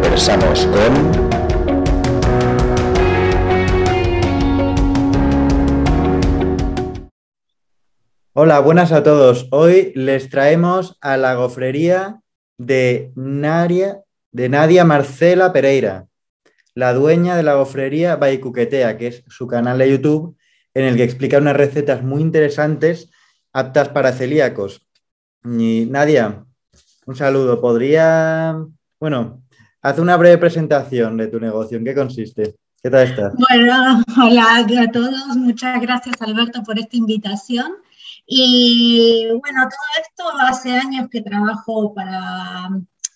conversamos con... Hola, buenas a todos. Hoy les traemos a la gofrería de Nadia, de Nadia Marcela Pereira, la dueña de la gofrería Baicuquetea, que es su canal de YouTube, en el que explica unas recetas muy interesantes aptas para celíacos. Y Nadia, un saludo. ¿Podría, bueno, haz una breve presentación de tu negocio? ¿En qué consiste? ¿Qué tal estás? Bueno, hola a todos. Muchas gracias, Alberto, por esta invitación. Y bueno, todo esto hace años que trabajo para,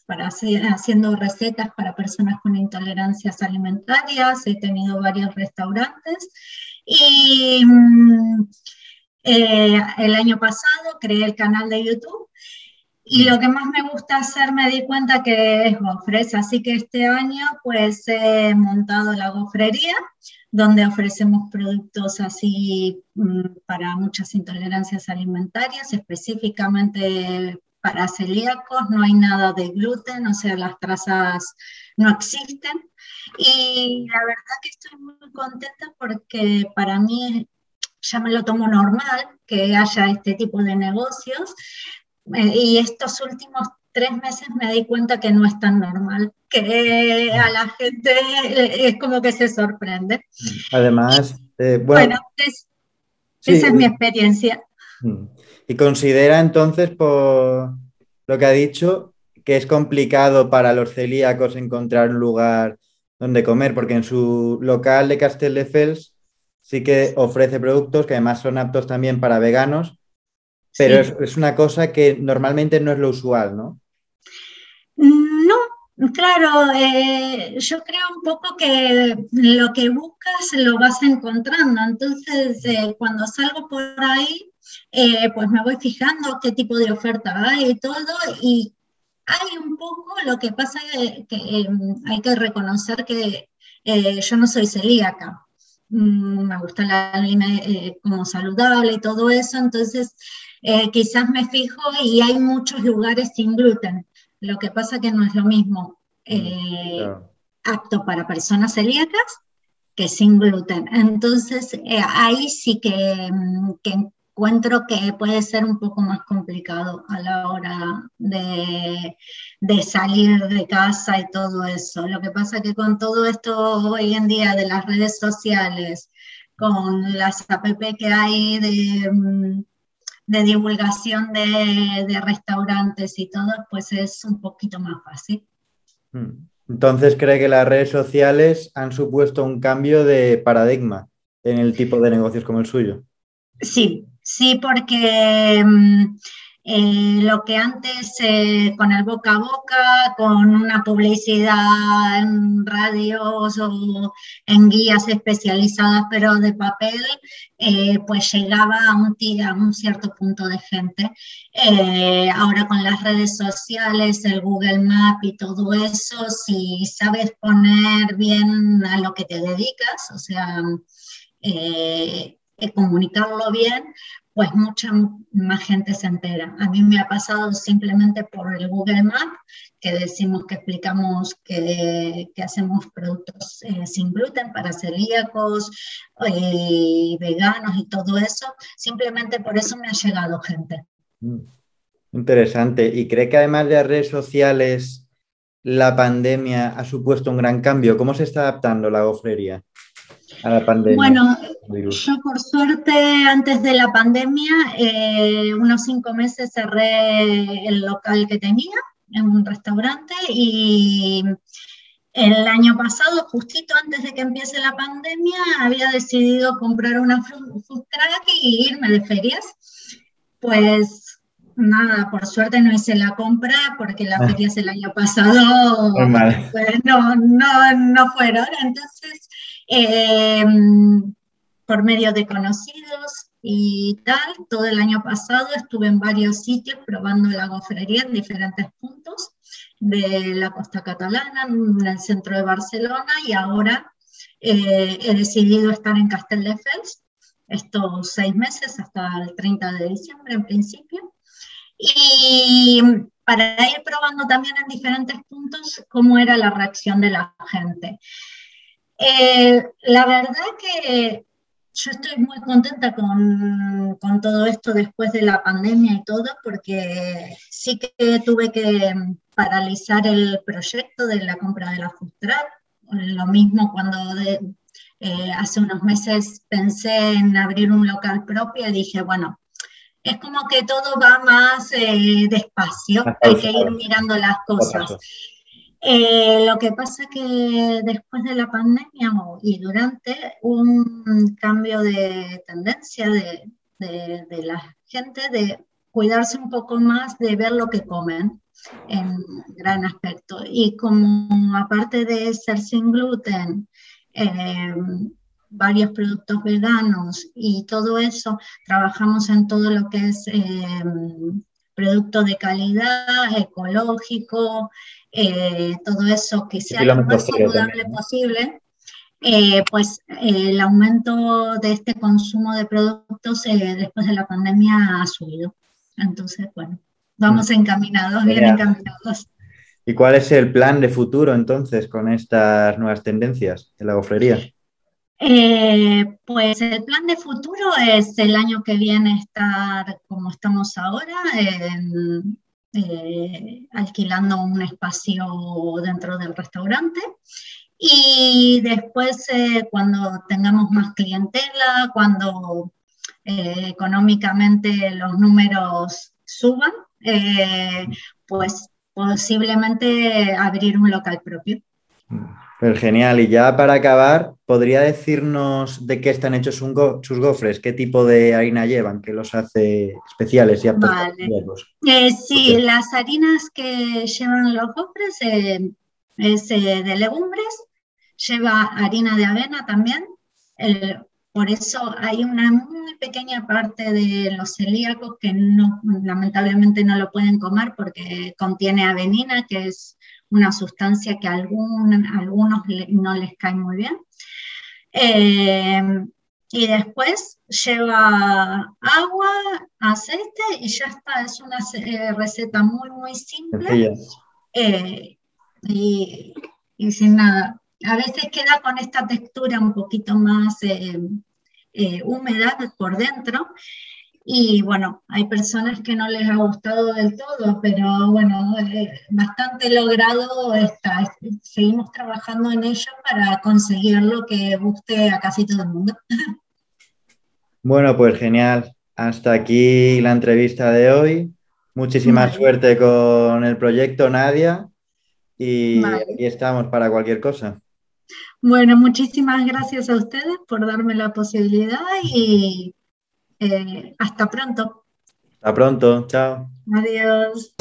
para hacer, haciendo recetas para personas con intolerancias alimentarias. He tenido varios restaurantes. Y mm, eh, el año pasado creé el canal de YouTube y lo que más me gusta hacer me di cuenta que es gofres, así que este año pues he montado la gofrería donde ofrecemos productos así mm, para muchas intolerancias alimentarias, específicamente para celíacos, no hay nada de gluten, o sea, las trazas no existen. Y la verdad que estoy muy contenta porque para mí ya me lo tomo normal que haya este tipo de negocios. Eh, y estos últimos tres meses me di cuenta que no es tan normal, que a la gente es como que se sorprende. Además, eh, bueno, esa es mi experiencia. Mm. Y considera entonces, por lo que ha dicho, que es complicado para los celíacos encontrar un lugar donde comer, porque en su local de Castelldefels sí que ofrece productos que además son aptos también para veganos, pero es, una cosa que normalmente no es lo usual, ¿no? No, claro, eh, yo creo un poco que lo que buscas lo vas encontrando, entonces eh, cuando salgo por ahí, eh, pues me voy fijando qué tipo de oferta hay y todo, y hay un poco, lo que pasa es que hay que reconocer que yo no soy celíaca, Mm, me gusta la línea eh, como saludable y todo eso, entonces eh, quizás me fijo y hay muchos lugares sin gluten. Lo que pasa que no es lo mismo mm, eh, apto para personas celíacas que sin gluten. Entonces ahí sí que, mm, que encuentro que puede ser un poco más complicado a la hora de, salir de casa y todo eso. Lo que pasa es que con todo esto hoy en día de las redes sociales, con las app que hay de, mm, divulgación de, de, restaurantes y todo, pues es un poquito más fácil. Hmm. Entonces, ¿cree que las redes sociales han supuesto un cambio de paradigma en el tipo de negocios como el suyo? Sí, Sí, porque mm, eh, lo que antes eh, con el boca a boca, con una publicidad en radios o en guías especializadas, pero de papel, eh, pues llegaba a un, a un cierto punto de gente. ahora con las redes sociales, el Google Map y todo eso, si sabes poner bien a lo que te dedicas, o sea, comunicarlo bien, pues mucha más gente se entera. A mí me ha pasado simplemente por el Google Map, que decimos que explicamos que, hacemos productos eh, sin gluten para celíacos, eh, veganos y todo eso. Simplemente por eso me ha llegado gente. Mm. Interesante. ¿Y cree que además de las redes sociales, la pandemia ha supuesto un gran cambio? ¿Cómo se está adaptando la gofrería? Bueno, yo por suerte antes de la pandemia, eh, unos cinco meses cerré el local que tenía en un restaurante y el año pasado, justito antes de que empiece la pandemia, había decidido comprar una food truck y irme de ferias. Pues nada, por suerte no hice la compra porque las ah. ferias el año pasado pues, no, no, no fueron. Entonces eh, por medio de conocidos y tal. Todo el año pasado estuve en varios sitios probando la gofrería en diferentes puntos de la costa catalana, en el centro de Barcelona y ahora eh, he decidido estar en Castelldefels estos seis meses hasta el 30 de diciembre en principio. Y para ir probando también en diferentes puntos cómo era la reacción de la gente. Eh, la verdad que yo estoy muy contenta con, con, todo esto después de la pandemia y todo, porque sí que tuve que paralizar el proyecto de la compra de la Fustrat. Lo mismo cuando eh, hace unos meses pensé en abrir un local propio y dije, bueno, es como que todo va más eh, despacio, hay que ir mirando las cosas. Eh, lo que pasa que después de la pandemia y durante un cambio de tendencia de, de, la gente de cuidarse un poco más de ver lo que comen en gran aspecto. Y como aparte de ser sin gluten, eh, varios productos veganos y todo eso, trabajamos en todo lo que es eh, producto de calidad, ecológico, eh, todo eso que sea lo más saludable posible, eh, pues el aumento de este consumo de productos después de la pandemia ha subido. Entonces, bueno, vamos mm. encaminados, bien encaminados. ¿Y cuál es el plan de futuro entonces con estas nuevas tendencias de la gofrería? Eh, pues el plan de futuro es el año que viene estar como estamos ahora, eh, alquilando un espacio dentro del restaurante. Y después, eh, cuando tengamos más clientela, cuando económicamente los números suban, pues posiblemente abrir un local propio. Pues genial. Y ya para acabar, ¿podría decirnos de qué están hechos sus gofres? ¿Qué tipo de harina llevan? ¿Qué los hace especiales y vale. Eh, sí, las harinas que llevan los gofres eh, es eh, de legumbres, lleva harina de avena también. por eso hay una muy pequeña parte de los celíacos que no, lamentablemente no lo pueden comer porque contiene avenina, que es una sustancia que a, algunos no les cae muy bien. Eh, y después lleva agua, aceite y ya está. Es una eh, receta muy, muy simple. Eh, y, y, sin nada. A veces queda con esta textura un poquito más húmeda por dentro y bueno, hay personas que no les ha gustado del todo, pero bueno, eh, bastante logrado está. Seguimos trabajando en ello para conseguir lo que guste a casi todo el mundo. Bueno, pues genial. Hasta aquí la entrevista de hoy. Muchísima suerte con el proyecto Nadia y aquí estamos para cualquier cosa. Bueno, muchísimas gracias a ustedes por darme la posibilidad y eh, hasta pronto. Hasta pronto, chao. Adiós.